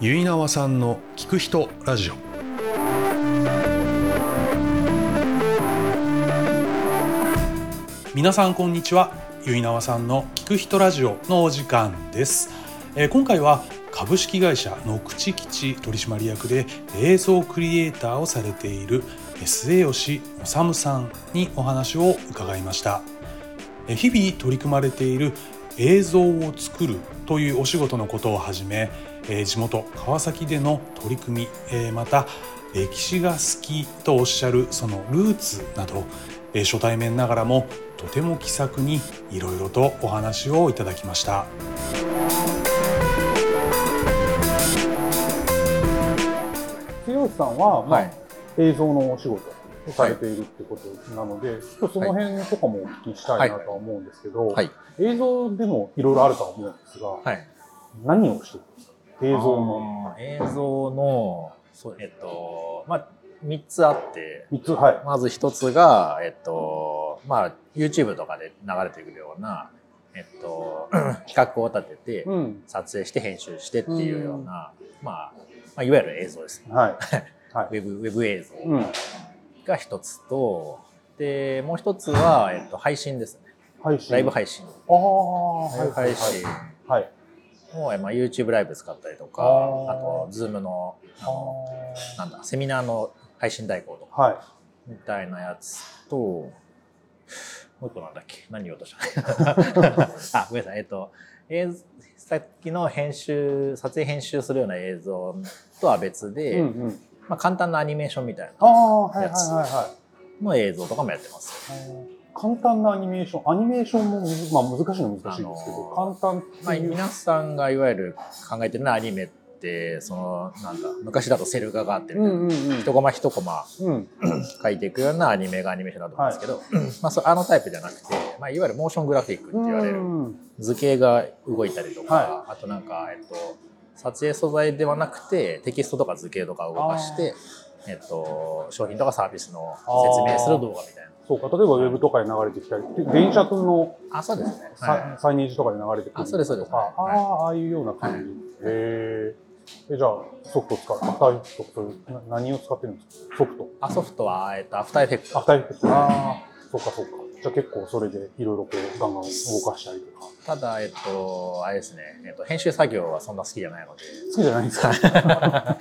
結縄さんの聞く人ラジオ。皆さんこんにちは。結縄さんの聞く人ラジオのお時間です、えー今回は株式会社の口吉取締役で映像クリエイターをされている末吉治さんにお話を伺いました。え日々取り組まれている映像を作るというお仕事のことをはじめえー地元川崎での取り組みえーまた歴史が好きとおっしゃるそのルーツなどえー初対面ながらもとても気さくにいろいろとお話をいただきました強さんは、まあはい映像のお仕事をされているってことなので、ちょっとその辺とかもお聞きしたいなとは思うんですけど、はい。映像でもいろいろあるとは思うんですが、はい。何をしてるんですか映像の映像の、そう、えっと、まあ、3つあって、3つ、はい。まず1つが、えっと、まあ、YouTube とかで流れてくるような、えっと、企画を立てて、うん。撮影して編集してっていうような、まあ、まあ、いわゆる映像ですね。はい。はいウ。ェブ、ウェブ映像うん。が1つと、で、もう1つは、えっと、配信ですね。配信。ライブ配信。ああ、はいライブ配信はい。を、まあ、YouTube ライブ使ったりとか、あと、Zoom の、あの、なんだ、セミナーの配信代行とか、はい。みたいなやつと、もう一個なんだっけ？何言おうとした？あ、ごめんなさい。えっと、映像さっきの編集、撮影編集するような映像とは別で、うんうん。まあ、簡単なアニメーションみたいああ、はいはいやつの映像とかもやってます。簡単なアニメーション、アニメーションもまあ、難しいのは難しいんですけど、簡単まあ、皆さんがいわゆる考えてるのはアニメって、その、なんだ、昔だとセル画があってみたいな、うんうんうん。一コマ一コマうん。書いていくようなアニメがアニメーションだと思うんですけど、まあ、そうあのタイプじゃなくて、まあ、いわゆるモーショングラフィックって言われるうん図形が動いたりとか、はあとなんか、えっと、撮影素材ではなくてテキストとか図形とかを動かして、えっと、商品とかサービスの説明する動画みたいな。そうか、例えばウェブとかで流れてきたり、で電車のあ、そうですね。サイネージとかで流れてくるあそうですそうですあはいあ、ああいうような感じ。へえ。え、じゃあ、ソフト使う、アフターエフェクト何を使ってるんですか？ソフト。あソフトは、えっと、アフターエフェクト。アフターエフェクト。ああ、そうかそうか。じゃあ結構それでいろいろこう、ガンガン動かしたりとか。ただ、えっと、あれですね、えっと、編集作業はそんな好きじゃないので、好きじゃないんですか？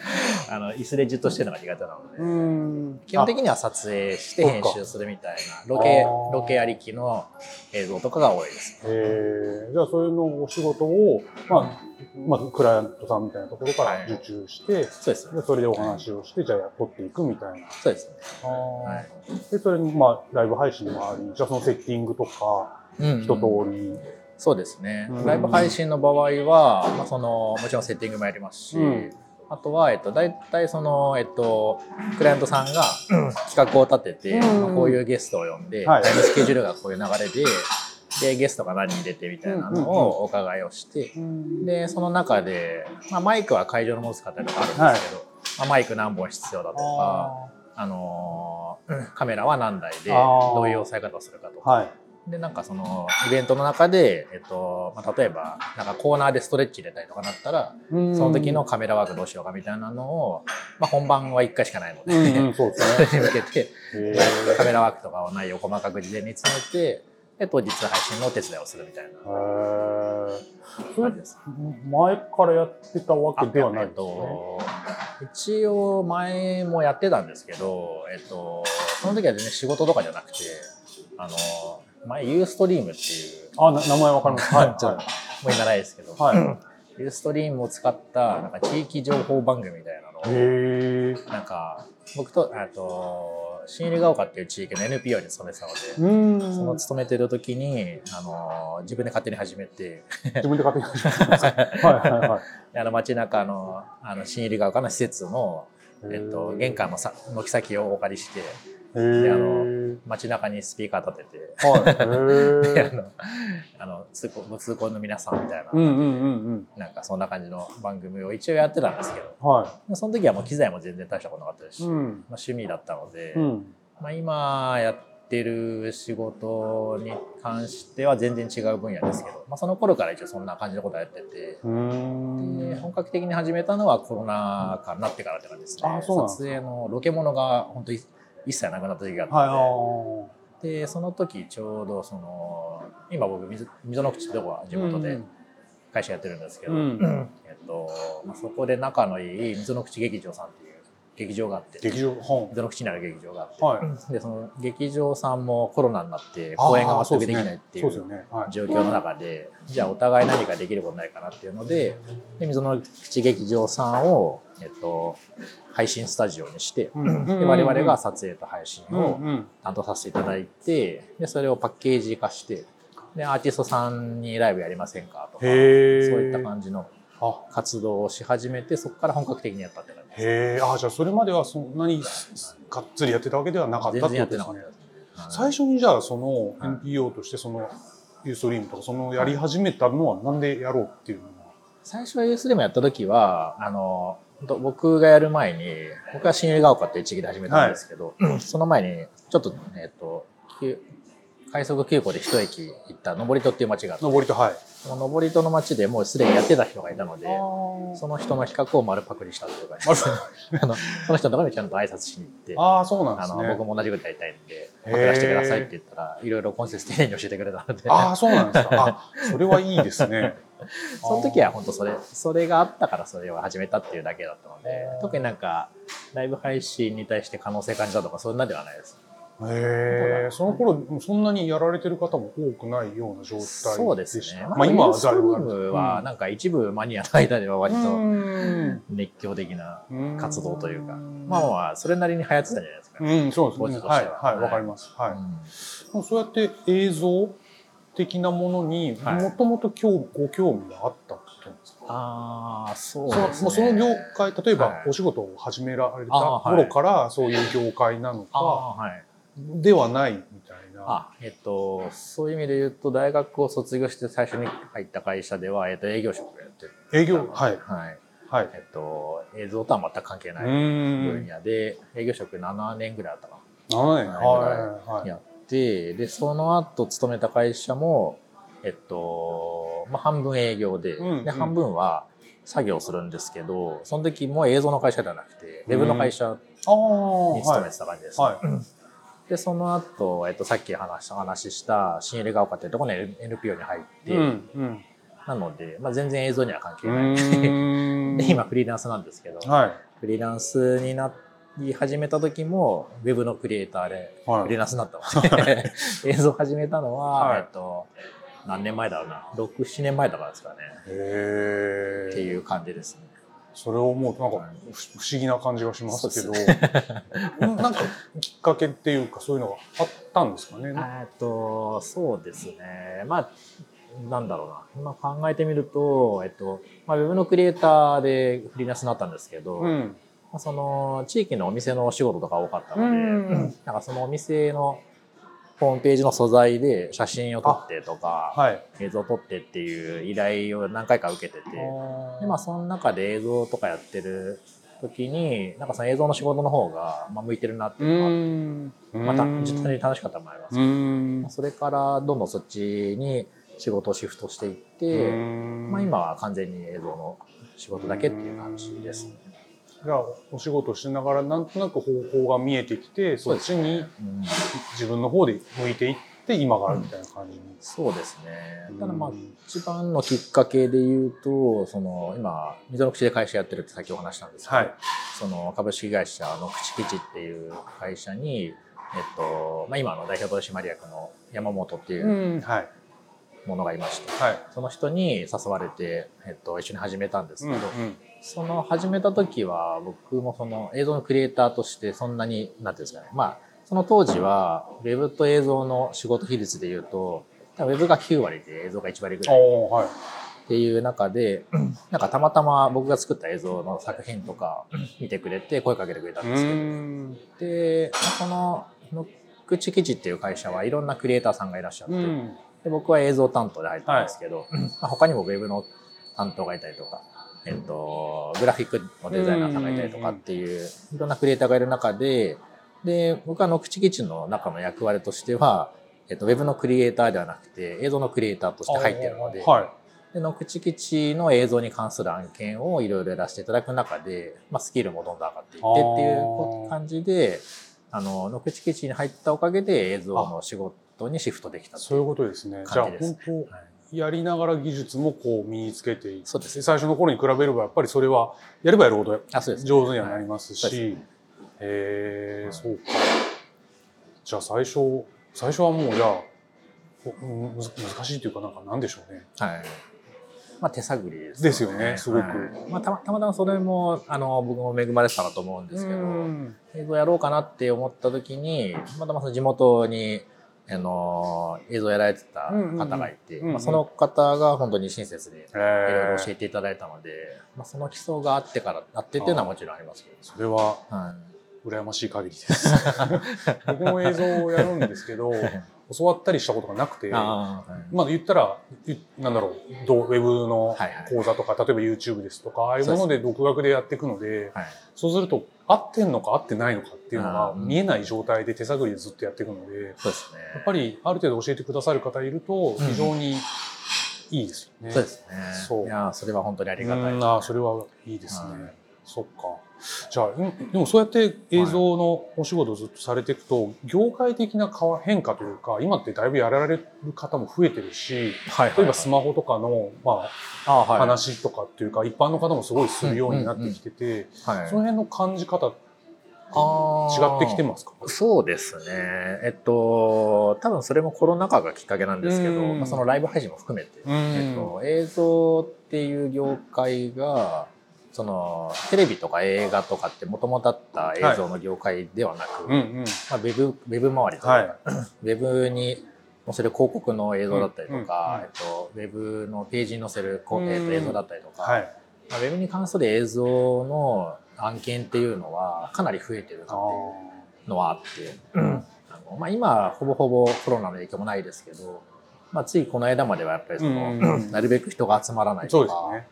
あの、椅子でじっとしてるのが苦手なので。基本的には撮影して編集するみたいな、ロケロケありきの映像とかが多いです。えー、じゃあそういうのお仕事を、まあ、まずクライアントさんみたいなところからはい受注して、そうですね。でそれでお話をして、じゃあ取っていくみたいな。そうですね。ははい。で、それに、まあ、ライブ配信もあり、じゃあそのセッティングとか、うん一通り。そうですね。うん。ライブ配信の場合は、まあ、その、もちろんセッティングもやりますし、うん。あとは、えっと、大体その、えっと、クライアントさんが企画を立てて、うん。まあこういうゲストを呼んで、はい。スケジュールがこういう流れで、で、ゲストが何人出てみたいなのをお伺いをして、で、その中で、まあ、マイクは会場のもの使ったりとかあるんですけど、まあ、マイク何本必要だとか、ああのーカメラは何台でどういう押さえ方をするかとか、ーはい。で、なんかそのイベントの中で、えっと、まあ、例えば、なんかコーナーでストレッチ入れたりとかなったら、そその時の、カメラワークどうしようかみたいなのを、まあ、本番は1回しかないのうで、んうん、そうです それね。に向けて、へカメラワークとかを内容を細かく事前に詰めて、で、当日配信のお手伝いをするみたいな感じです。前からやってたわけではないですね。と、一応前もやってたんですけど、えっと、その時は全然仕事とかじゃなくて、あの、前ユーストリームっていう、あ、な名前わかります。はい。ちょっとはもう今ないですけど、い。はユーストリームを使ったなんか地域情報番組みたいなのを、なんか僕と、あと、新入ヶ丘っていう地域の NPO に勤めてたので。その勤めてる時に、あの、自分で勝手に始めて、自分で勝手に始めたんですかはいはいはい。あの街中の、あの、新入ヶ丘の施設の、えっと、玄関のさ軒先をお借りして。であの、街中にスピーカー立てて、はい。あー。の、あの通行ご通行の皆さんみたいな、うんうんうんなんかそんな感じの番組を一応やってたんですけど、うん。はその時はもう機材も全然大したことなかったですし、い。うん。まあ、趣味だったので、うん。まあ、今やっってる仕事に関しては全然違う分野ですけど、まあ、その頃から一応そんな感じのことをやってて、本格的に始めたのはコロナ禍になってからって感じですねあすか撮影のロケモノが本当に一切なくなった時があったのーで,、でその時ちょうどその今僕溝溝の口ってとこは地元で会社やってるんですけど、うん。えっとまあ、そこで仲のいい溝の口劇場さんっていう劇場があって劇場本溝の口にある劇場があって、はい。でその劇場さんもコロナになって公演が全くできないっていそう状況の中でじゃあお互い何かできることないかなっていうのでで溝の口劇場さんを、えっと、配信スタジオにして、うん。で我々が撮影と配信うんをうん。担当させていただいてでそれをパッケージ化してでアーティストさんにライブやりませんかとかそういった感じのあ活動をし始めてそこから本格的にやったって感じです。へえあじゃあそれまではそんなにがっつりやってたわけではなかった全然ってことですね。やってなかね。はい。最初にじゃあそのはい NPO としてそのユーストリームとかそのやり始めたのはなんでやろうっていうのは？最初は US でもやった時はあの僕がやる前に僕は新百合ヶ丘っていう地域で始めたんですけど、その前にちょっと,、えっと急快速急行で一駅行った登戸っていう町があって登りとはい。その登戸の町でもうすでにやってた人がいたのでその人の企画を丸パクリしたっていう感じ。です あのその人のところにちゃんと挨拶しに行って。ああそうなんであのすね僕も同じことやりたいんで、パクらせてくださいって言ったら、いろいろ今節丁寧に教えてくれたので、ああそうなんですか。あそれはいいですね その時は本当それ、それがあったからそれを始めたっていうだけだったので、特になんか、ライブ配信に対して可能性感じたとか、そんなではないです。へえその頃そんなにやられてる方も多くないような状態そうですね。まあ今はユーストリームうんは、なんか一部マニアの間では割とうん熱狂的なうん活動というか、まあまあ、それなりに流行ってたんじゃないですか。うんそうですね。はいは。はいわかります。はい。そうやって映像的なものにはいもともと興ご興味があったってことなんですか、ああ、そうそのですね。その業界例えばはいお仕事を始められた頃からそういう業界なのあか。ではないみたいな。あ、えっと、そういう意味で言うと、大学を卒業して最初に入った会社では、えっと、営業職をやってる。営業はいはい。はい。えっと、映像とは全く関係うない分。野で、営業職7年ぐらいあったか7年。はいはいはい。な。やって、で、その後勤めた会社も、えっと、まあ、半分営業で、で、うんうん半分は作業するんですけど、その時も映像の会社ではなくて、ウェブの会社に勤はい。めてた感じです。はい。で、その後、えっと、さっき話した、話した新入が丘っていうところに NPO に入って、うん。うん。なので、まあ、全然映像には関係うない。で、今フリーランスなんですけど、はい。フリーランスになり始めた時も、ウェブのクリエイターで、はいフリーランスになったので、映像始めたのは、はいえっと、何年前だろうな、6、7年前とかですかね、へえ。っていう感じですね。それを思うとなんか不不思議な感じがしますけど、なんかきっかけっていうかそういうのがあったんですかね？えっと、そうですね。まあ、なんだろうな。今考えてみると、えっと、まあ、ウェブのクリエイターでフリーランスになったんですけど、うん。まあその地域のお店のお仕事とか多かったので、うんなんかそのお店のホームページの素材で写真を撮ってとか、はい。映像を撮ってっていう依頼を何回か受けてて、でまあその中で映像とかやってる時に、なんかその映像の仕事の方がまあ向いてるなってういうのがあって、ん。また実際に楽しかったのもありますうけど、ん。それからどんどんそっちに仕事をシフトしていって、まあ今は完全に映像の仕事だけっていう感じですね。じゃあお仕事しながらなんとなく方法が見えてきてそっちにうん自分の方で向いていって今があるみたいな感じに。そうですね。ただまあうん一番のきっかけで言うと、その今、溝の口で会社やってるって先お話したんですけど、はい。その株式会社の口吉っていう会社に、えっと、まあ今の代表取締役の山本っていううんはい。ものがいまして、はい。その人に誘われて、えっと、一緒に始めたんですうんけど、その始めた時は僕もその映像のクリエイターとしてそんなに、なんていうんですかね。まあ、その当時は、ウェブと映像の仕事比率で言うと、ウェブが9割で映像が1割ぐらい。っていう中で、なんかたまたま僕が作った映像の作品とか見てくれて声かけてくれたんうですけど、ん。で、その、ノックチキチっていう会社はいろんなクリエイターさんがいらっしゃって、うん。で僕は映像担当で入ったんですけど、まあ、他にもウェブの担当がいたりとか、えっと、グラフィックのデザイナーさんがいたりとかっていう、いろんなクリエイターがいる中で、で僕はノクチ基地の中の役割としては、えっと、ウェブのクリエイターではなくて映像のクリエイターとして入っているので,、はでノクチ基地の映像に関する案件をいろいろやらせていただく中で、まあ、スキルもどんどん上がっていってっていう感じであのノクチ基地に入ったおかげで映像の仕事にシフトできたい。そういうことですね。じゃあ本当、はいやりながら技術もこう身につけていってそうです。最初の頃に比べればやっぱりそれはやればやるほど上手にはなりますし、はい。そうですへえはいそうか。じゃあ最初最初はもうじゃあ難しいというかなんかなんでしょうね。はい。まあ手探りです、ですよねすごく。はいまあたまたまたまそれもあの僕も恵まれてたなと思うんですけど、うん。映像やろうかなって思った時にまたまその地元にあの映像やられてた方がいて、うんうん。うんまあ、その方が本当に親切にいへろいろ教ええていただいたので、まあ、その基礎があってからあってっていうのはもちろんありますけど、それははい、羨ましい限りです。僕も映像をやるんですけど 教わったりしたことがなくてあーはい。まあ言ったら、いなんだろう、どうウェブのはいはい。講座とか、例えば YouTube ですとか、ああいうもので独学でやっていくので、はい。そうすると、合ってんのか合ってないのかっていうのが見えない状態で手探りでずっとやっていくので、そうですね。やっぱりある程度教えてくださる方いると、非常にいいですよね。そうですね。そう。いやそれは本当にありがたい。うん。ああ、それはいいですね。はい。そっか。じゃあ、んでもそうやって映像のお仕事をずっとされていくと、業界的な変化というか、今ってだいぶやられる方も増えてるし、はい例えばスマホとかの、まあ、話とかっていうか、一般の方もすごいするようになってきてて、はい。その辺の感じ方あー。違ってきてますか？そうですね。えっと、多分それもコロナ禍がきっかけなんですけど、うん。まあ、そのライブ配信も含めて、うん。えっと、映像っていう業界が、そのテレビとか映画とかってもともとあった映像の業界ではなく、うんうん。まあ、ウェブウェブ周りとか、はい。ウェブに載せる広告の映像だったりとか、うんうんえっと、ウェブのページに載せるこ、えっと、映像だったりとか、はい。まあ、ウェブに関する映像の案件っていうのはかなり増えてるなっていうのはあって、あのまあ、今ほぼほぼコロナの影響もないですけど、まあ、ついこの間まではやっぱりその、うんうんなるべく人が集まらないそうですとかね。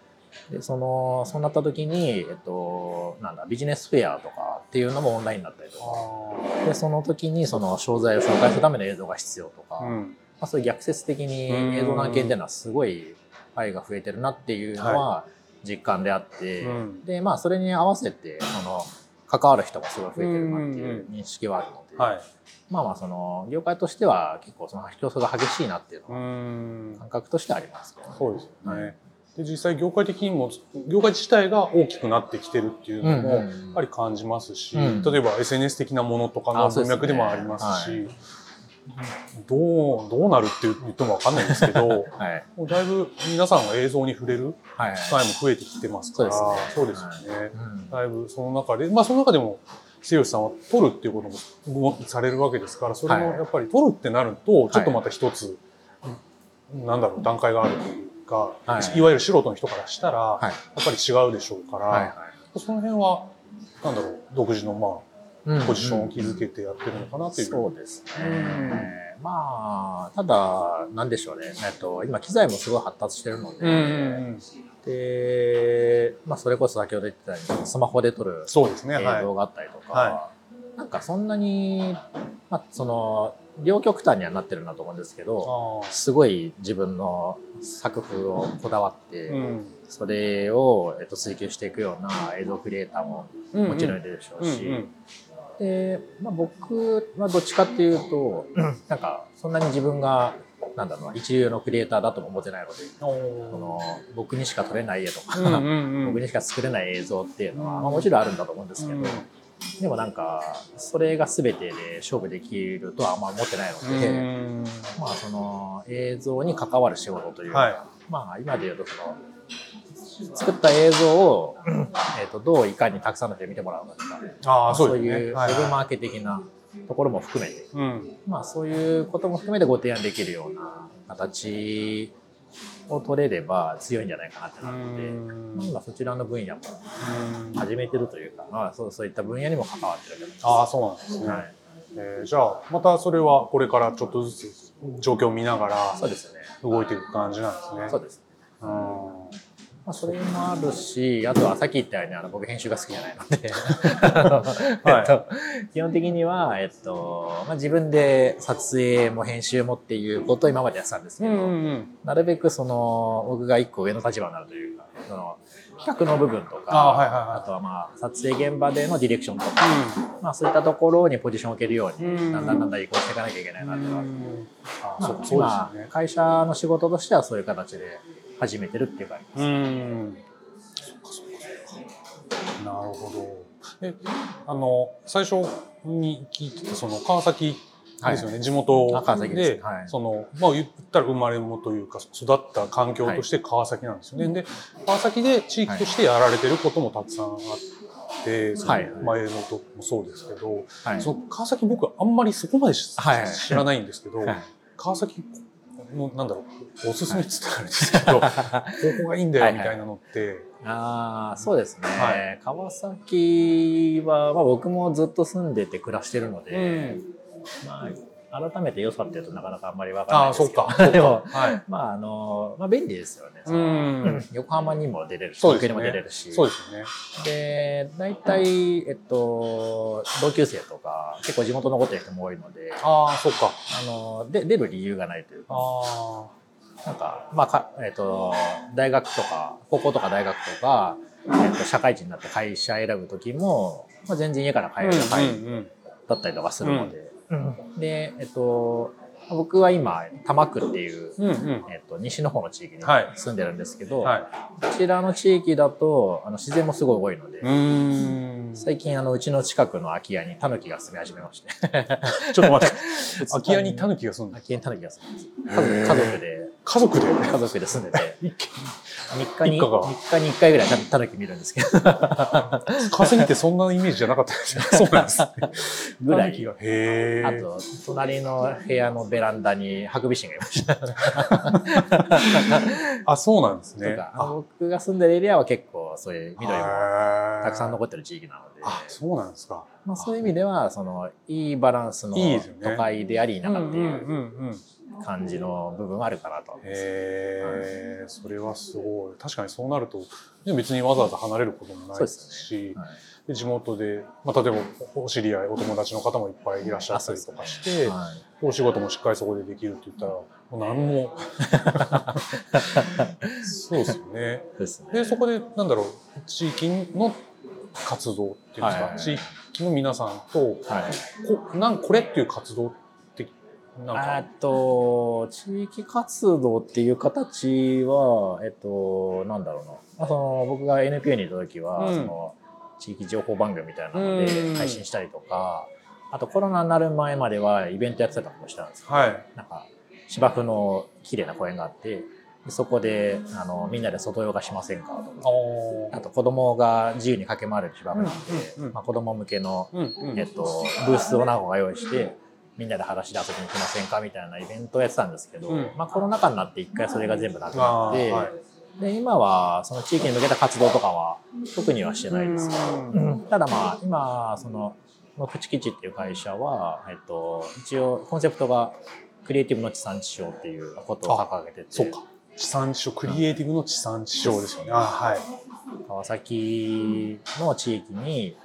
でそのそうなった時に、えっと、なんだビジネスフェアとかっていうのもオンラインだったりとかでその時にその商材を紹介するための映像が必要とか、まうん。あ、そういう逆説的に映像の案件っていうのはすごい愛が増えてるなっていうのは実感であって、うんでまあそれに合わせてその関わる人がすごい増えてるなっていう認識はあるので、はい。まあまあその業界としては結構その競争が激しいなっていううのはん。感覚としてありますけどね。そうですよね。はいで実際業界的にも業界自体が大きくなってきてるっていうのもやうん。うんうんっぱり感じますし、うん。例えば SNS 的なものとかの文脈でもありますしはい。どうどうなるって言ってもわかんないんですけど はい。もうだいぶ皆さんが映像に触れるはい機会も増えてきてますからそうですね。そうですよね。うん。だいぶその中でまあその中でも末吉さんは撮るっていうことももされるわけですからそれもはい。やっぱり撮るってなるとちょっとまた一つ、なんだろう段階があるというか、はいい、わゆる素人の人からしたら、はいやっぱり違うでしょうから、はいはいその辺はなんだろう独自のまうんあポジションを築けてやってるのかなという。そうですね。うんまあ、ただ、なんでしょうね。えっと、今、機材もすごい発達してるので、うんうんうんで、まあ、それこそ先ほど言ってたように、スマホで撮るそうですね。映はい。像があったりとか、はなんかそんなに、まあ、その、両極端にはなってるなと思うんですけど、あすごい自分の作風をこだわって、ーうん。それを、えっと、追求していくような映像クリエイターももちろんいるでしょうし、うんうん。で、まあ、僕はどっちかっていうと、なんかそんなに自分がなんだろうな一流のクリエイターだとも思ってないので、の僕にしか撮れない絵とか、うんうんうん。僕にしか作れない映像っていうのは、うん。まあ、もちろんあるんだと思うんですけど、うんでもなんかそれが全てで勝負できるとはあんま思ってないので、うんまあその映像に関わる仕事というか、はいまあ今で言うとその作った映像を、えー、とどういかにたくさんの人に見てもらうのかとかああ、そうね。いうウはいェブマーケ的なところも含めて、うん。まあそういうことも含めてご提案できるような形を取れれば強いんじゃないかなってなるので、うんまあ今そちらの分野もうん始めてるというか、まあ、そうそういった分野にも関わってると思います。ああ、そうなんですね。はい、えーじゃあ、またそれはこれからちょっとずつ状況を見ながら。動いていく感じなんですね。そうです。うんまあ、それもあるし、あとはさっき言ったように、あの僕編集が好きじゃないので、はい。えっと、基本的には、えっと、まあ、自分で撮影も編集もっていうことを今までやってたんですけど、ん。なるべくその、僕が一個上の立場になるというか、その、企画の部分とか、あはいはいはい。あとはまあ、撮影現場でのディレクションとか、まあ、そういったところにポジションを置けるように、うん。だんだんだんだん移行していかなきゃいけないなってはあってあ、まあそうですよね。会社の仕事としてはそういう形で始めてるっていう感じです。うん。そっかそっかそっか。なるほど。え、あの最初に聞いてたその川崎ですよね、地元あ川崎で、ですはいそのまあ言ったら生まれもというか育った環境として川崎なんですよね。で川崎で地域としてやられてることもたくさんあって、そのはい前のともそうですけど、はいその川崎僕あんまりそこまで知らないんですけど、はい川崎のなんだろうおすすめっつったらあれですけどここがいいんだよみたいなのって、ああ、そうですね。はい。川崎は、まあ、僕もずっと住んでて暮らしてるので、まあ、改めて良さっていうとなかなかあんまりわからないですけど。か。そっでもか、はい。まあ、あの、まあ、便利ですよね。うん。横浜にも出れるし、東京にも出れるし。そうですよね。で、大体、えっと、同級生とか、結構地元残ってる人も多いので、ああそっか。あの、で出る理由がないというか、あなんか、まあか、えっと、大学とか、高校とか大学とか、えっと、社会人になって会社選ぶ時も、まあ、全然家から帰る範囲ん。だったりとかするので、で、えっと、僕は今、多摩区っていう、うんうん。えっと、西の方の地域にはい。住んでるんですけど、はい。こちらの地域だと、あの、自然もすごい多いので、うん。最近、あの、うちの近くの空き家にタヌキが住み始めまして。ちょっと待って。空き家にタヌキが住んで空き家にタヌキが住んでます。家族で、家族で家族で住んでて、一軒。3日に、一家が。3日に1回ぐらいタヌキ見るんですけど、稼ぎってそんなイメージじゃなかったですよ そうなんです。ね。ぐらい。あと、隣の部屋のベランダにハクビシンがいました。あそうなんですとね僕が住んでるエリアは結構そういう緑もたたくさん残ってる地域なので、あそうなんですか。まあ、そういう意味ではそのいいバランスの都会であり田舎っていう感じの部分はあるかなと思います。へえ、それはすごい。確かにそうなると、ね別にわざわざ離れることもないですし、はいで地元で、まあ、例えばお知り合い、お友達の方もいっぱいいらっしゃったりとかして、はいお仕事もしっかりそこでできるって言ったら、もう何も。そうですよね。ですね。で、そこで、なんだろう、地域の活動っていうんですか、地域の皆さんと、はいこなんこれっていう活動って、なんあか、と地域活動っていう形は、えっと、なんだろうな、まあ、その僕が NPO にいた時は、うん。その地域情報番組みたいなのでうん。配信したりとか、あとコロナになる前まではイベントやってたりもしたんですけど、はい。なんか芝生の綺麗な公園があってでそこであのみんなで外ヨガしませんかとかおあと子供が自由に駆け回れる芝生なんで、うんうんうん。まあ、子供向けのうんうん。えっと、ブースを何個か用意して、みんなで裸足で遊びに来ませんかみたいなイベントをやってたんですけど、うんまあコロナ禍になって一回それが全部なくなって、はいで、今はその地域に向けた活動とかは特にはしてないですけど、うんうんただまあ今、その、のプチキチっていう会社は、えっと、一応コンセプトがクリエイティブの地産地消っていうことを掲げてて、そうか。地産地消、クリエイティブの地産地消ですよね。あはい。川崎の地域に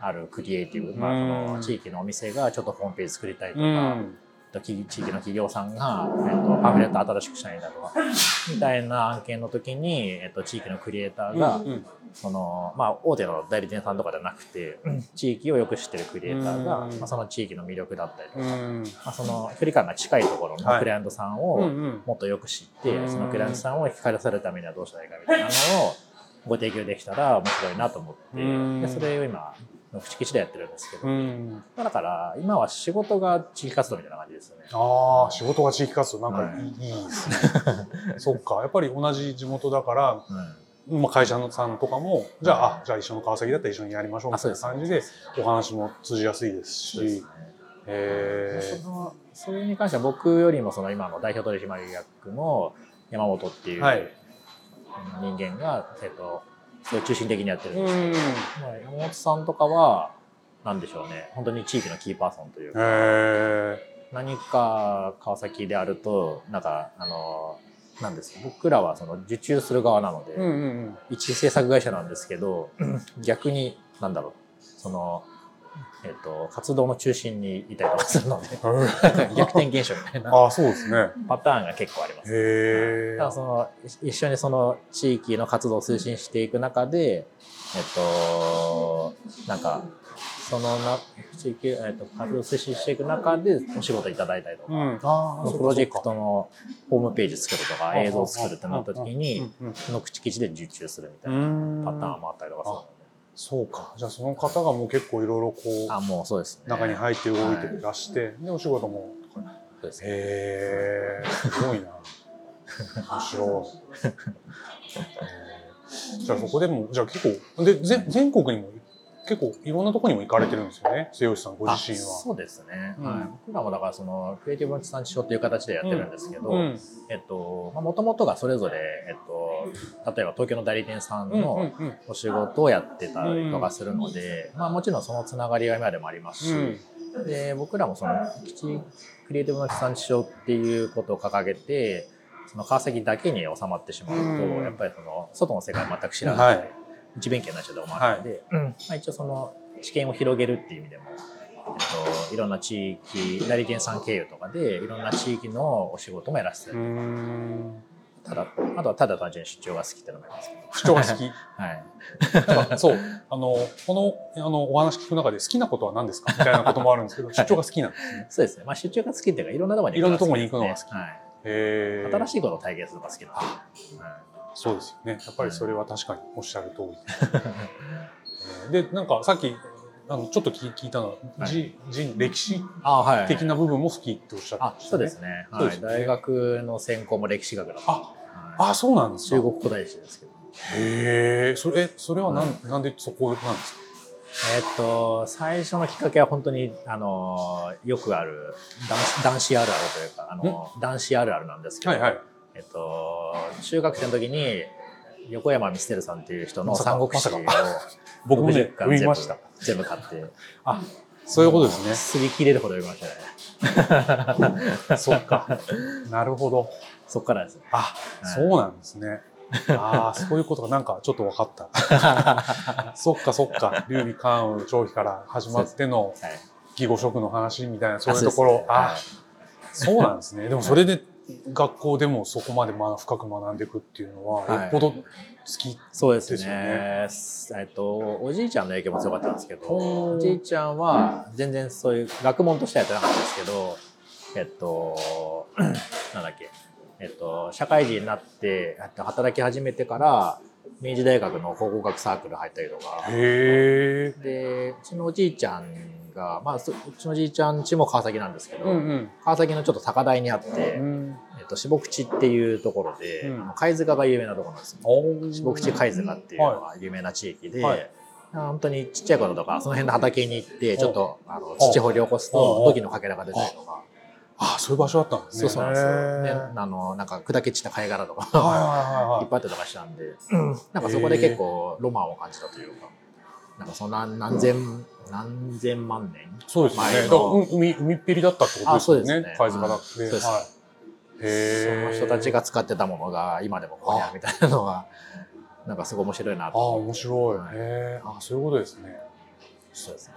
あるクリエイティブ、まあ、そうん。の地域のお店がちょっとホームページ作りたいとうか、ん。地域の企業さんが、えっと、パンフレット新しくしたいんだとか、みたいな案件の時に、えっと、地域のクリエイターが、うんその、まあ、大手の代理店さんとかじゃなくて、地域をよく知ってるクリエイターが、うん。まあ、その地域の魅力だったりとうか、ん。まあ、その距離感が近いところはい。のクライアントさんうんをうん。もっとよく知って、うんそのクライアントさんを光らせるためにはどうしたらいいかみたいなのをご提供できたら面白いなと思って、うん。でそれを今、の口吉でやってるんですけど、うん。まあだから今は仕事が地域活動みたいな感じですよね。ああ、仕事が地域活動、なんかはいいい,、い、いですね。そっか。やっぱり同じ地元だから、うん。まあ、会社のさんとかも、じゃあ、あ、じゃあ一緒の川崎だったら一緒にやりましょう。みたいな感じで、お話も通じやすいですし。そのそれに関しては僕よりもその今の代表取締役の山本っていうはい。人間が、えっと、それを中心的にやってるんですけど、うん。まあ、山本さんとかはなんでしょうね。本当に地域のキーパーソンというか、へ何か川崎であるとなんかあのなんです僕らはその受注する側なので、うんうんうん。一制作会社なんですけど逆になんだろう。その、えっと活動の中心にいたりとかするので 逆転現象みたいな。ああそうですね。パターンが結構あります。だからそのい一緒にその地域の活動を推進していく中で、えっと、なんかそのな地域、えっと、活動を推進していく中でお仕事いただいたりとか、うん。ああプロジェクトのホームページ作るとか映像を作るってなった時にうんうんその口基地で受注するみたういなパターンもあったりとかするので、そうか。じゃあその方がもう結構いろいろこあうもうそうですね。中に入って動いてらして、でお仕事も。そうです。ねへえすごいな。面白い。えー。じゃあそこでもじゃあ結構で全全国にも結構いろんなところにも行かれてるんですよね末吉さんご自身あは。そうですね、うん。はい、僕らもだからそのクリエイティブ地産地消っていう形でやってるんですけど、うん。えっともともとがそれぞれ、えっと、例えば東京の代理店さんうんうんのうん。お仕事をやってたりとかするので、まあ、もちろんそのつながりが今でもあります。し、で僕らもその基地クリエイティブの地産地消っていうことを掲げてその川崎だけに収まってしまうと、うん。やっぱりその外の世界を全く知らない、はい一弁慶になっちゃうとこもあるので、うん。まあ、一応その知見を広げるっていう意味でも、えっと、いろんな地域代理店さん経由とかでいろんな地域のお仕事もやらせて。うる、ん。ただあとはただ単純に出張が好きっていうのもあります。けど、主張が好き。はい、そう。あのこのあのお話聞く中で好きなことは何ですか？みたいなこともあるんですけど 出張が好きなんですね。そうですね、まあ、出張が好きっていうかいろんなところにいろんなところに行くのが好き。はい、新しいことを体験するのが好きなんで、はそうですよね。やっぱりそれは確かにおっしゃる通り。で。で、なんかさっき、あのちょっと聞聞いたのは、はい。歴史的な部分も好きっておっしゃってあましたそうですね,、はい。大学の専攻も歴史学だったあ、はい。あ、そうなんですか。中国古代史ですけど。へえ、それ、それはなん、なんでそこなんですか？えっと最初のきっかけは本当にあのよくある男子男子あるあるというかあの男子あるあるなんですけど、はいはい。えっと中学生の時に横山ミステルさんっていう人の三国志をま 僕もね60、巻読みました。全部買ってあ、そういうことですね。すり切れるほど読みましたね そっか。なるほど。そっからですねあ、はいそうなんですね。ああ、そういうことがなんかちょっと分かった。そっかそっか。劉備関羽張飛から始まってのはい義語色の話みたいなそういうところ。ああ、そうなんですね。でもそれで学校でもそこまでまあ深く学んでいくっていうのは、はいよっぽど好き。そうですね。えっと、おじいちゃんの影響も強かったんですけど、おじいちゃんは全然そういう学問としてはやってなかったんですけど、えっと、なんだっけ、えっと、社会人になって、えっと働き始めてから、明治大学の考古学サークル入ったりとか。で、うちのおじいちゃんが、まあ、そうちのおじいちゃん家も川崎なんですけど、うん川崎のちょっと高台にあって、うん。えっと、志木地っていうところで、うん。貝塚が有名なところなんですよ。おー。四国地貝塚っていうのはは有名な地域で、はい。本当にちっちゃい頃とかその辺の畑に行ってちょっとあのお土掘り起こすとお土器のかけらが出たりとかあ、そういう場所だったんですね。そうそうなんですよ、へーであのなんか砕け散った貝殻とか、はい っぱいあったりとかしたんで、なんかそこで結構ロマンを感じたというかなんかその何何千何千万年そうですよね。海海っぺりだったってことですよあそうですねね。貝塚だって。そうですはい。そ。の人たちが使ってたものが今でもここにあるみたいなのがなんかすごい面白いなああ、と面白い。へえ。あそういうことですね。そうですね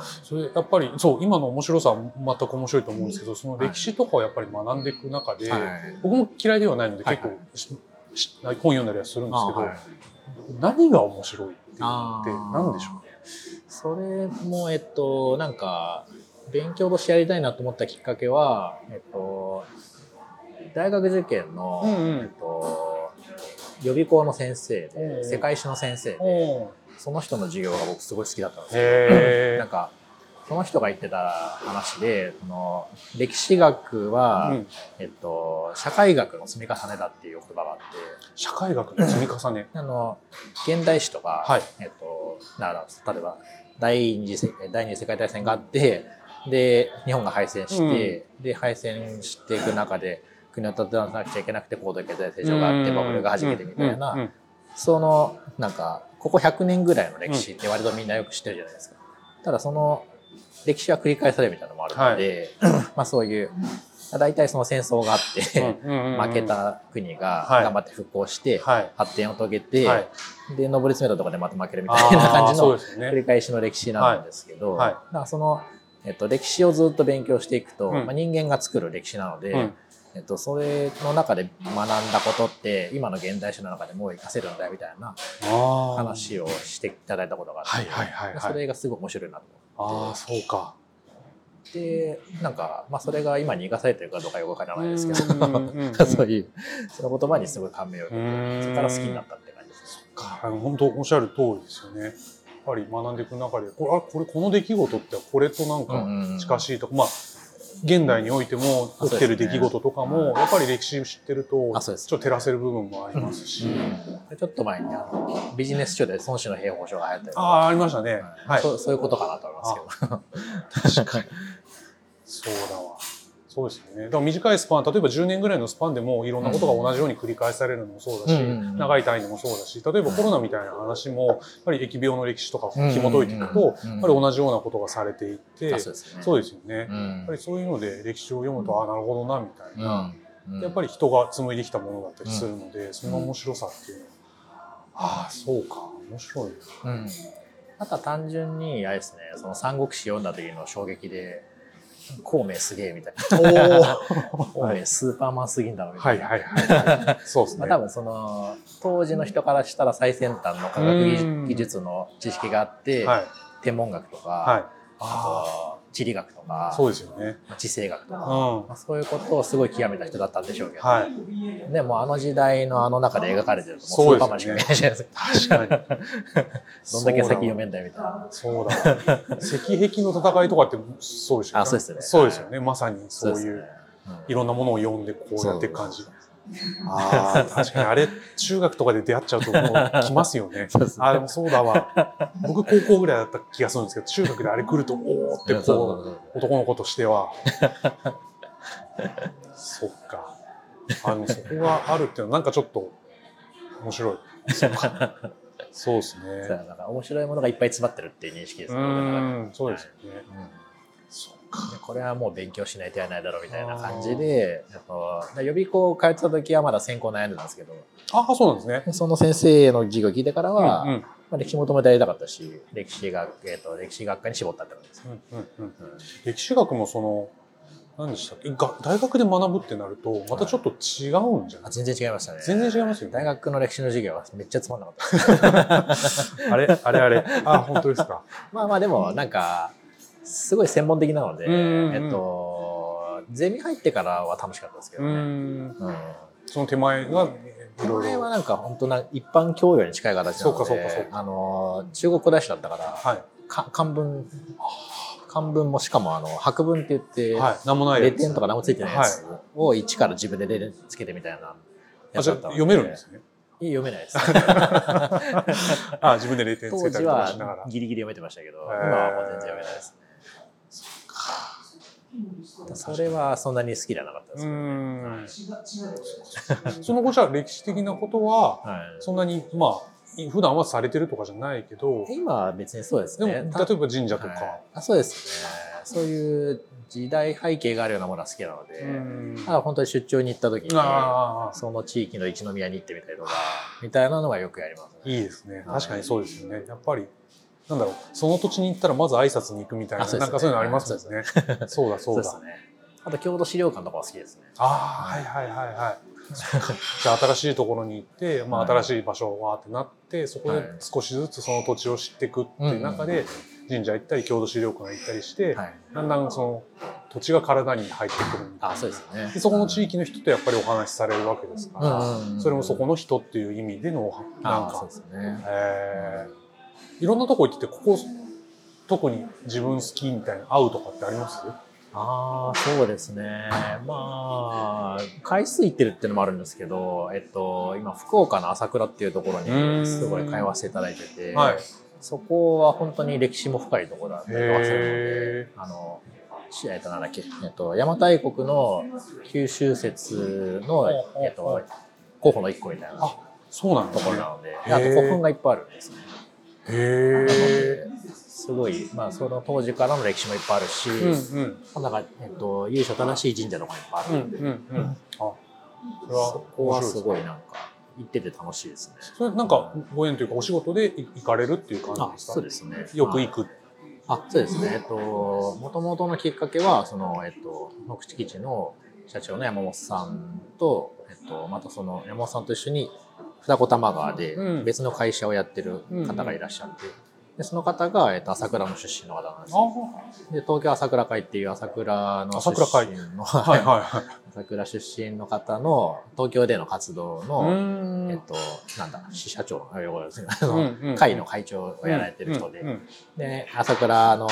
それやっぱりそう今の面白さは全く面白いと思うんですけどその歴史とかをやっぱり学んでいく中で、はい。僕も嫌いではないのではい結構し、し本読んだりはするんですけど、あはい何が面白いっていうのって何でしょうそれもえっとなんか勉強としてやりたいなと思ったきっかけはえっと大学受験の、うんうん。えっと予備校の先生で世界史の先生でおその人の授業が僕すごい好きだったんですよ。へなんかその人が言ってた話でその歴史学は、うん。えっと、社会学の積み重ねだっていう言葉があって。社会学の積み重ね。あの現代史とか、はい。えっと、だから例えば第二次世第二次世界大戦があってで日本が敗戦して、で敗戦していく中で国を立て直さなくちゃいけなくて高度経済成長があってバブルが弾けてみたいな、うん。うんそのなんかここ100年ぐらいの歴史って割とみんなよく知ってるじゃないですか。ただその歴史は繰り返されるみたいなのもあるので、まあそういう大体その戦争があって、負けた国がはい。頑張って復興してはい。発展を遂げて、はい。で上り詰めたところでまた負けるみたいな感じの繰り返しの歴史なんですけど、はい。だからその、えっと、歴史をずっと勉強していくと、うん。まあ、人間が作る歴史なので、うんえっと、それの中で学んだことって今の現代史の中でもう活かせるんだよみたいな話をしていただいたことがあって、はいはいはいはい。それがすごい面白いなと思って。ああそうか。でなんか、まあ、それが今に生かされてるかどうかよくわからないですけうんうんうんうん。ど そういうその言葉にすごい感銘を受けてそこから好きになったって感じですか。あの本当おっしゃる通りですよね。やっぱり学んでいく中でこれあこれこの出来事ってこれとなんか近しいとか、まあ現代においても起きてる出来事とかも、やっぱり歴史知ってるとちょっと照らせる部分もありますし、でちょっと前にあのビジネス書で孫子の兵法書が流行ったりああありましたね。はい。そうそういうことかなと思いますけど。確かに。そうだわ。そうですよね。だから短いスパン、例えば10年ぐらいのスパンでもいろんなことが同じように繰り返されるのもそうだし、長い単位でもそうだし、例えばコロナみたいな話も、やっぱり疫病の歴史とか紐解いていくと、うんやっぱり同じようなことがされていって、あそうですよね。うやっんぱりそういうので歴史を読むと、ああ、なるほどな、みたいな。うん。やっぱり人が紡いできたものだったりするので、その面白さっていうのは、ああ、そうか、面白いな。うん。あとは単純にあれですねその三国志読んだ時の衝撃で孔明すげえみたいな 孔明スーパーマンすぎんだろみたいいはいはいはい。そうですね。まあ、多分その当時の人からしたら最先端の科学技術の知識があって、はい。天文学とか、はい。あと地理学とかそうですよね。地政学とか、うん。まあ、そういうことをすごい極めた人だったんでしょうけど、はい。でもあの時代のあの中で描かれてるともうスそうーですよねパーマンしかいないじゃないですか。確かに。どんだけ先読めんだよみたいな。そうだわ。石壁の戦いとかってそうですよね。あそうですねそうですよね。まさにそうですねいう、いろんなものを読んでこうやっていく感じそう。ああ、確かにあれ、中学とかで出会っちゃうともう来ますよね。そうですねああ、でもそうだわ。僕高校ぐらいだった気がするんですけど、中学であれ来ると、おおってこう、男の子としては。そっか。あの、そこがあるっていうのはなんかちょっと面白い。そっか。そうですね。だから面白いものがいっぱい詰まってるっていう認識ですうね。僕の中でん、そうですよね。うんそっか。でこれはもう勉強しないとやらないだろうみたいな感じで、予備校通ってた時はまだ専攻悩んでたんですけど、ああ、そうなんですね。その先生の授業を聞いてからは、うんうんまあ、歴史もともとやりたかったし、歴史学、えー、と歴史学科に絞ったってことです。うんうんうんうん歴史学もその、何でしたっけ？が大学で学ぶってなると、またちょっと違うんじゃない？あ全然違いましたね。全然違いますよね。大学の歴史の授業はめっちゃつまんなかった。あれ？あれあれ？あ、本当ですか？まあまあでもなんか、すごい専門的なので、うんうんうんえっと、ゼミ入ってからは楽しかったですけうどね。ん。うん。その手前が、いころいろ。れはなんか本当な一般教養に近い形なので、そうかそうかそうかあの中国古代史だったから、はか漢文漢文もしかもあの白文って言って、い。はい。なんもないレ点とか何もついてないやつを一から自分でレつけてみたいなあ、やつじゃあだったの読めるんですね。読めないです あ、自分で0点つ当時けたりとかしながらは。ギリギリ読めてましたけど今はもう全然読めないですそれはそんなに好きじゃなかったですうけど、ん。その後じゃあ歴史的なことは、はい、そんなに、まあ、普段はされてるとかじゃないけど、今は別にそうですでも、ね例えば神社とはいか。あそうですねそういう時代背景があるようなものは好きなので、うんただ本当に出張に行った時にその地域の一宮に行ってみたりとかみたいなのはよくやりますねいいですね。はい確かにそうですよね。やっぱり、なんだろう、その土地に行ったらまず挨拶に行くみたいな、ね。なんかそういうのありますもんね。そうだ、そうだ。ですね。あと郷土資料館とかは好きですね。ああ、はいはいはいはい。じゃあ新しいところに行って、まあ、はい新しい場所わーってなって、そこではい。少しずつその土地を知っていくっていう中で、神社行ったり郷土資料館行ったりして、はい。だんだんその土地が体に入ってくるみたいな。あそうですね。でそこの地域の人とやっぱりお話しされるわけですから、それもそこの人っていう意味でのなんか。あそうですね。えーいろんなとこ行っててここ特に自分好きみたいな合うとかってあります？ああそうですね。まあ回数行ってるっていうのもあるんですけどえっと今福岡の朝倉っていうところうん。にすごい通わせていただいててはい。そこは本当に歴史も深いところだったりとかするへのであのしえっとなんだっけ、えっと、邪馬台国の九州説の、えっと、候補の一個みたいなあそうなんところなので、あと古墳がいっぱいあるんですね。へすごい、まあ、その当時からの歴史もいっぱいあるし、うんうんなんか、えっと、由緒正しい神社とかもいっぱいある。うんうんうんあそれはそこはすすごいなんか、行ってて楽しいですね。それなんかご縁というかお仕事で行かれるっていう感じあ、ですか？そうですね。よく行くあ、そうですね。えっと、もともとのきっかけは、その、えっと、野口基地の社長の山本さんと、えっと、またその山本さんと一緒に二子玉川でうん。別の会社をやってる方がいらっしゃって、でその方が、えっと、朝倉の出身の方なんですで、東京朝倉会っていう朝倉の出身の、はいはいはい。朝倉出身の方の東京での活動の、ん。えっと、なんだ、支社長、会の会長をやられてる人で、で、朝倉の、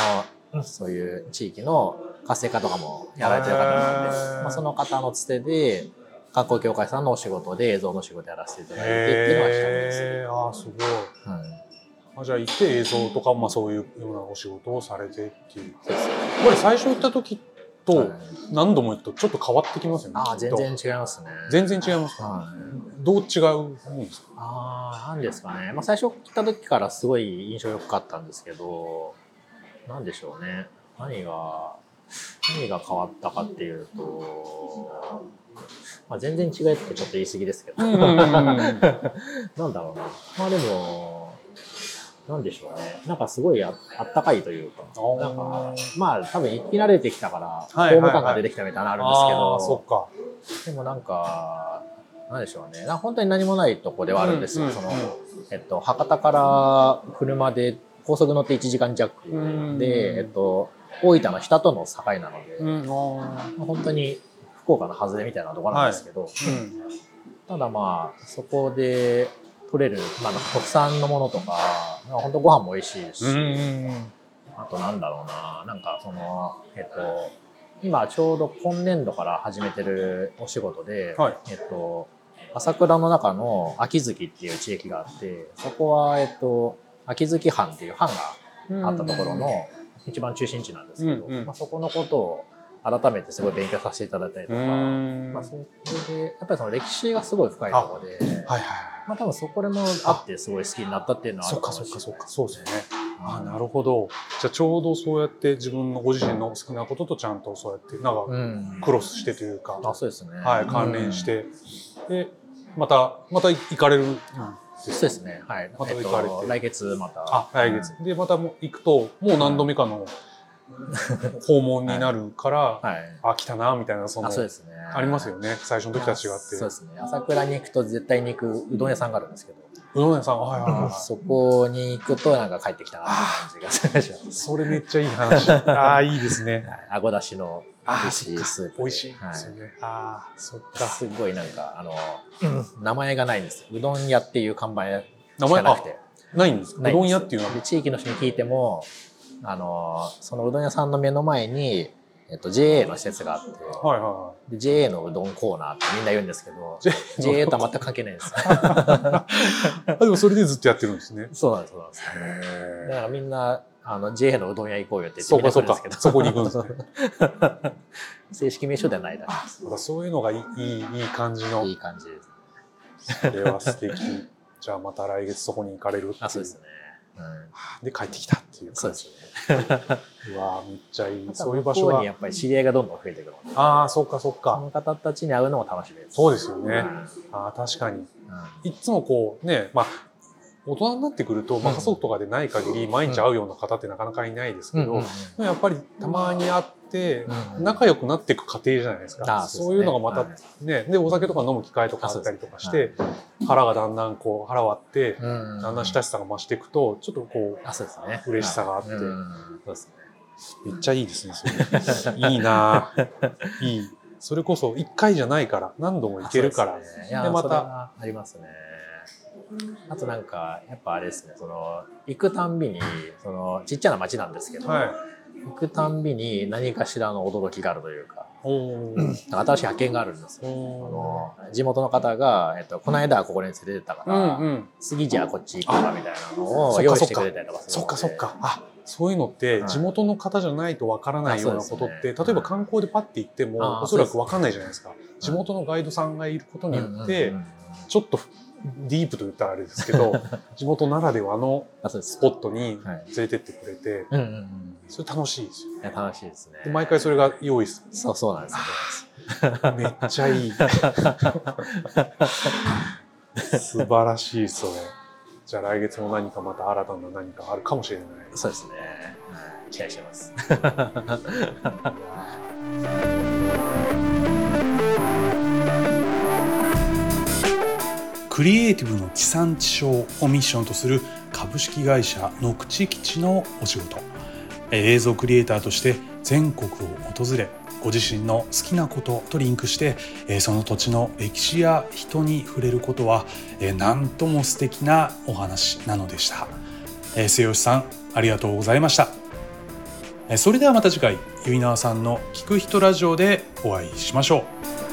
そういう地域の活性化とかもやられてる方なのでまあ、その方のつてで、観光協会さんのお仕事で映像の仕事やらせていただいてっていうのがきっかけです。へーあーすごいはいあじゃあ行って映像とか、まあ、そういうようなお仕事をされてっていうそうですねこれ最初行った時とはい何度も行くとちょっと変わってきますよねあ全然違いますね。全然違いますか？はいどう違うもんですか？ああ、なんですかね。まあ、最初来た時からすごい印象良かったんですけど、なんでしょうね。何が、何が変わったかっていうと、まあ、全然違いってちょっと言い過ぎですけど、なんだろうな。まあでも、なんでしょうね。なんかすごいああったかいというか、ー。なんか、まあ多分生き慣れてきたから、ホーム感が出てきたみたいなのあるんですけど、あーそっか。でもなんか、なんでしょうね。な本当に何もないとこではあるんですよ。その、えっと、博多から車で高速乗って1時間弱うんで、えっと、大分の日田との境なので、うん本当に福岡の外れみたいなところなんですけど、ーうん。ただまあ、そこで取れる、まあ、特産のものとか、まあ本当ご飯も美味しいですし、うんうんあとなんだろうな、なんかその、えっと、今ちょうど今年度から始めてるお仕事で、はい。えっと、朝倉の中の秋月っていう地域があって、そこは、えっと、秋月藩っていう藩があったところの一番中心地なんですけど、うんうん。まあ、そこのことを改めてすごい勉強させていただいたりとか、うん。まあ、それで、やっぱりその歴史がすごい深いところで、はいはいまあ多分そこでもあってすごい好きになったっていうのはあそっかるかもしれない。そっかそっかそうですよね。あうん。なるほど。じゃあちょうどそうやって自分のご自身の好きなこととちゃんとそうやってなんかうん。クロスしてというか、あ、そうですね。はい、関連して、でまたまた行かれる。ん。ですそうですね。はい。またえっ行かれて。と、来月また。あ来月。でまたもう行くともう何度目かの訪問になるから、はい。あ来たなみたいなそのあ、そうですね。ありますよね最初の時とは違ってそうですね。朝倉に行くと絶対に行くうどん屋さんがあるんですけど、うどん屋さん？はいはいはいそこに行くとなんか帰ってきたなっていう感じがします。それめっちゃいい話ああいいですねはいあごだしの美味しいスープで。美味しいではすよね、ああそっい。かすごいなんか、あの、名前がないんです。うどん屋っていう看板し名前？かなくて。ないんですかうどん屋っていうのは？で地域の人に聞いても、あの、そのうどん屋さんの目の前に、えっと、JA の施設があって、はいはいはで JA のうどんコーナーってみんな言うんですけど、JA とは全く関係ないんです。い あでもそれでずっとやってるんですね そうなんです、そうなんです。へだからみんな、あの、JA のうどん屋行こうよって言ってみんな来るんですけど。そうかそこに行くんですね 正式名称ではないだけあだからそういうのがいいいいいい感じのいい感じです。それは素敵じゃあまた来月そこに行かれるあ、そうですね。うん。で帰ってきたっていうそうですね。うわーめっちゃいい。そそうういうう場所にやっぱり知り合いがどんどん増えてくるので、ああそっかそっそかの方たちに会うのも楽しみです。そうですよね。うんああ確かに。うんいっつもこうねまあ大人になってくると、まあ、うん家族とかでない限り毎日会うような方ってなかなかいないですけど、うんやっぱりたまに会ってうん仲良くなっていく過程じゃないですか、ああそういうのがまたはい。ねでお酒とか飲む機会とかあったりとかして、腹がだんだんこう腹割って、うん。だんだん親しさが増していくとちょっとこあ、そうですね。嬉しさがあって。そうですね。うめっちゃいいですねそれ いいなあいい。それこそ1回じゃないから何度も行けるから。ですね。でまた。ありますね。あとなんか、やっぱあれですね、その、行くたんびに、その、ちっちゃな町なんですけど、はい行くたんびに何かしらの驚きがあるというか、新しい発見があるんですよ。おあの地元の方が、えっと、この間はここに連れてったかーら、うんうん。次じゃあこっち行こうかみたいなのを用意してくれたりとかそっかそっか。あそういうのってはい。地元の方じゃないとわからないようなことって、ね。例えば観光でパッて行ってあもーおそらくわかんないじゃないですか。地元のガイドさんがいることによって、うんうんうんちょっとディープと言ったらあれですけど 地元ならではのスポットにはい。連れてってくれて、うんうんうん。それ楽しいですよいや楽しいですね。で毎回それが用意す。そうそうなんですよ。めっちゃいい。素晴らしいそれ。じゃあ来月も何かまた新たな何かあるかもしれない。そうですね、はい、期待してます クリエイティブの地産地消をミッションとする株式会社の口基地のお仕事。えー映像クリエイターとして全国を訪れご自身の好きなこととリンクしてえーその土地の歴史や人に触れることはえーなんとも素敵なお話なのでした。えー末吉さんありがとうございました。えーそれではまた次回ゆいなわさんの聞く人ラジオでお会いしましょう。